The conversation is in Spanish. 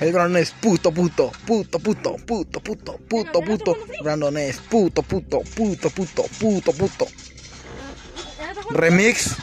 El Brandon es puto, puto, puto, puto, puto, puto, puto, puto. Brandon es puto, puto, puto, puto, puto, puto. Remix.